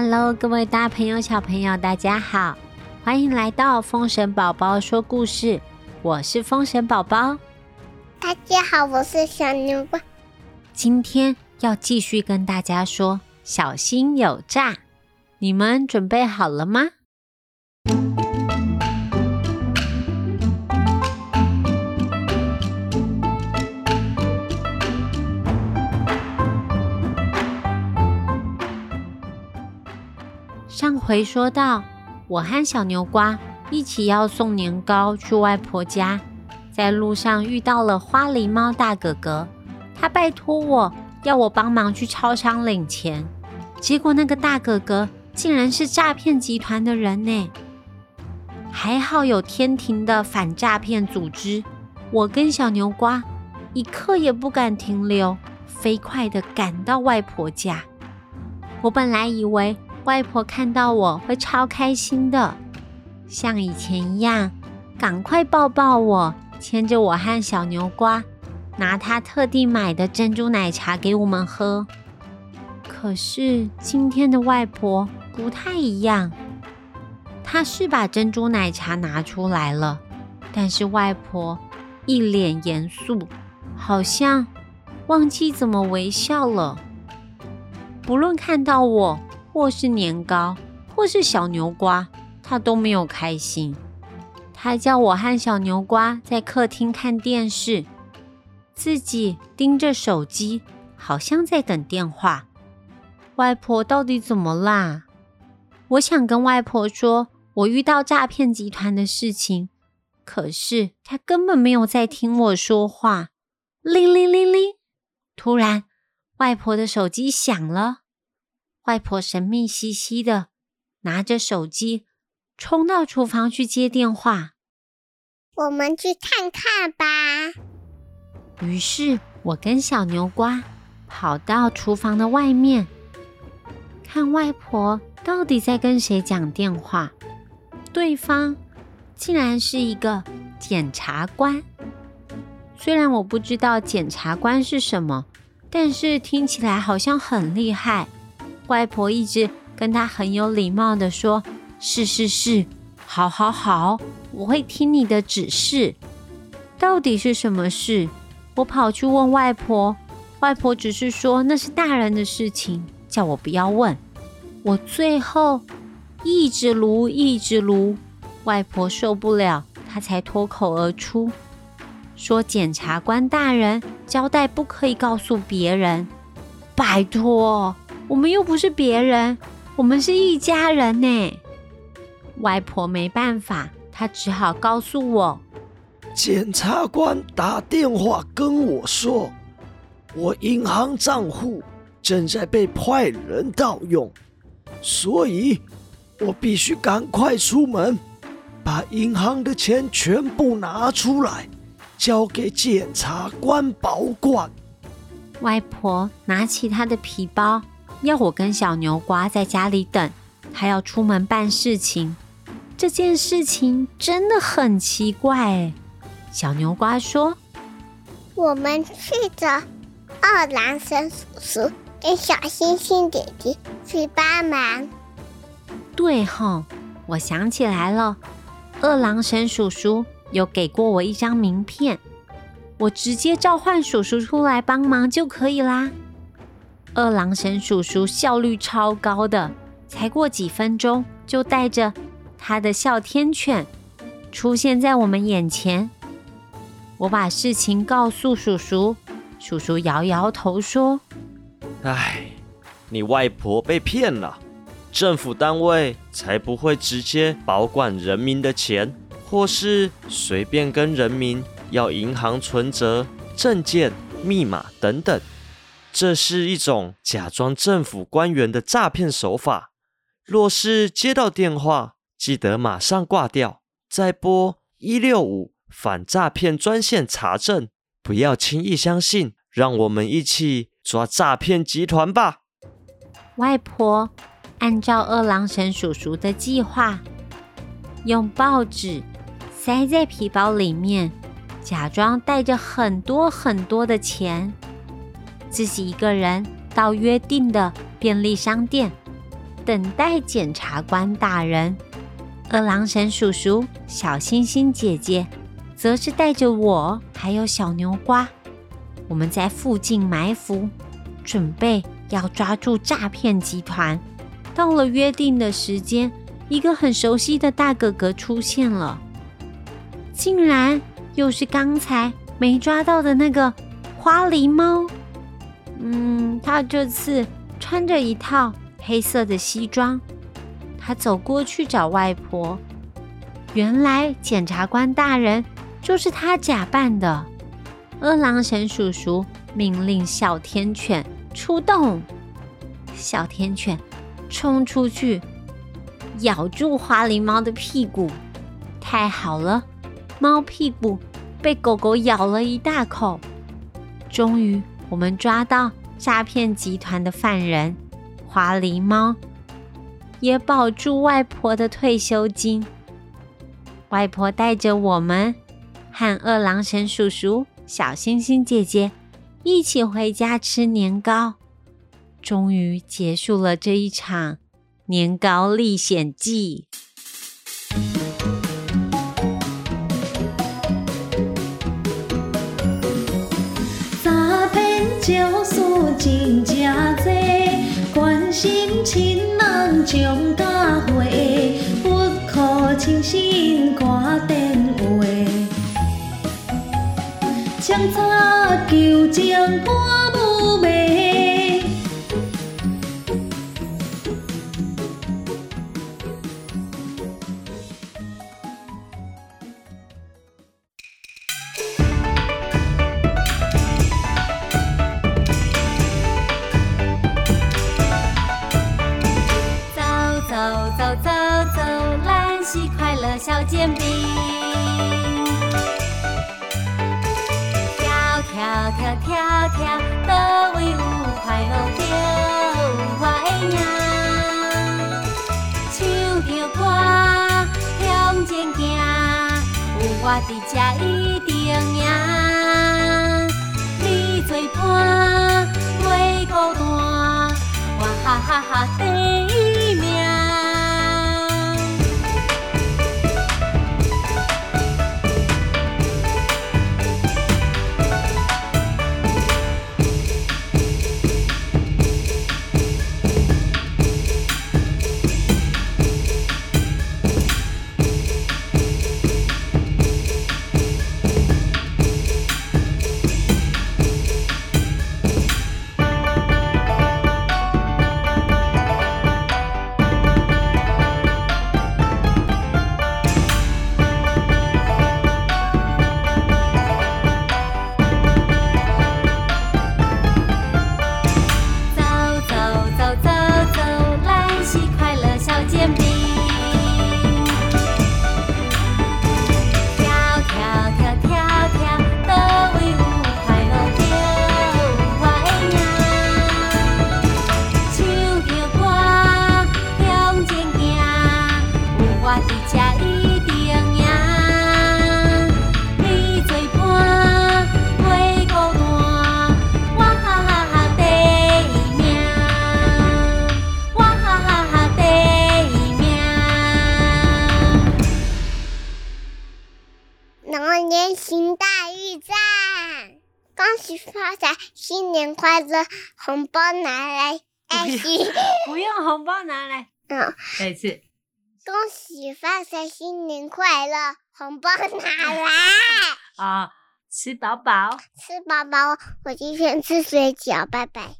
Hello，各位大朋友、小朋友，大家好，欢迎来到风神宝宝说故事。我是风神宝宝。大家好，我是小牛瓜。今天要继续跟大家说，小心有诈。你们准备好了吗？上回说到，我和小牛瓜一起要送年糕去外婆家，在路上遇到了花狸猫大哥哥，他拜托我要我帮忙去超商领钱，结果那个大哥哥竟然是诈骗集团的人呢！还好有天庭的反诈骗组织，我跟小牛瓜一刻也不敢停留，飞快的赶到外婆家。我本来以为。外婆看到我会超开心的，像以前一样，赶快抱抱我，牵着我和小牛瓜，拿她特地买的珍珠奶茶给我们喝。可是今天的外婆不太一样，她是把珍珠奶茶拿出来了，但是外婆一脸严肃，好像忘记怎么微笑了。不论看到我。或是年糕，或是小牛瓜，他都没有开心。他叫我和小牛瓜在客厅看电视，自己盯着手机，好像在等电话。外婆到底怎么啦？我想跟外婆说我遇到诈骗集团的事情，可是她根本没有在听我说话。铃铃铃铃，突然，外婆的手机响了。外婆神秘兮兮的拿着手机，冲到厨房去接电话。我们去看看吧。于是我跟小牛瓜跑到厨房的外面，看外婆到底在跟谁讲电话。对方竟然是一个检察官。虽然我不知道检察官是什么，但是听起来好像很厉害。外婆一直跟他很有礼貌的说：“是是是，好好好，我会听你的指示。”到底是什么事？我跑去问外婆，外婆只是说那是大人的事情，叫我不要问。我最后一直撸一直撸，外婆受不了，她才脱口而出说：“检察官大人交代不可以告诉别人，拜托。”我们又不是别人，我们是一家人呢。外婆没办法，她只好告诉我：检察官打电话跟我说，我银行账户正在被坏人盗用，所以我必须赶快出门，把银行的钱全部拿出来，交给检察官保管。外婆拿起她的皮包。要我跟小牛瓜在家里等，他要出门办事情。这件事情真的很奇怪。小牛瓜说：“我们去找二郎神叔叔跟小星星姐姐去帮忙。”对吼，我想起来了，二郎神叔叔有给过我一张名片，我直接召唤叔叔出来帮忙就可以啦。二郎神叔叔效率超高的，才过几分钟就带着他的哮天犬出现在我们眼前。我把事情告诉叔叔，叔叔摇摇头说：“唉，你外婆被骗了，政府单位才不会直接保管人民的钱，或是随便跟人民要银行存折、证件、密码等等。”这是一种假装政府官员的诈骗手法。若是接到电话，记得马上挂掉，再拨一六五反诈骗专线查证，不要轻易相信。让我们一起抓诈骗集团吧！外婆按照二郎神叔叔的计划，用报纸塞在皮包里面，假装带着很多很多的钱。自己一个人到约定的便利商店，等待检察官大人。二郎神叔叔、小星星姐姐，则是带着我还有小牛瓜，我们在附近埋伏，准备要抓住诈骗集团。到了约定的时间，一个很熟悉的大哥哥出现了，竟然又是刚才没抓到的那个花狸猫。嗯，他这次穿着一套黑色的西装。他走过去找外婆，原来检察官大人就是他假扮的。二郎神叔叔命令哮天犬出动，哮天犬冲出去咬住花狸猫的屁股。太好了，猫屁股被狗狗咬了一大口。终于，我们抓到诈骗集团的犯人花狸猫。也保住外婆的退休金。外婆带着我们和二郎神叔叔、小星星姐姐一起回家吃年糕，终于结束了这一场年糕历险记。骗招数真正多，关心亲人。将家回，不可轻信挂电话。将查求情半煎饼，跳跳跳跳跳，都为有快乐着我的命。唱着歌向前行，有我伫这一定赢。你做伴，袂孤单，我哈哈哈新年快乐！红包拿来，爱心 不用红包拿来。嗯，再次，恭喜发财，新年快乐！红包拿来。啊，吃饱饱，吃饱饱。我今天吃水饺，拜拜。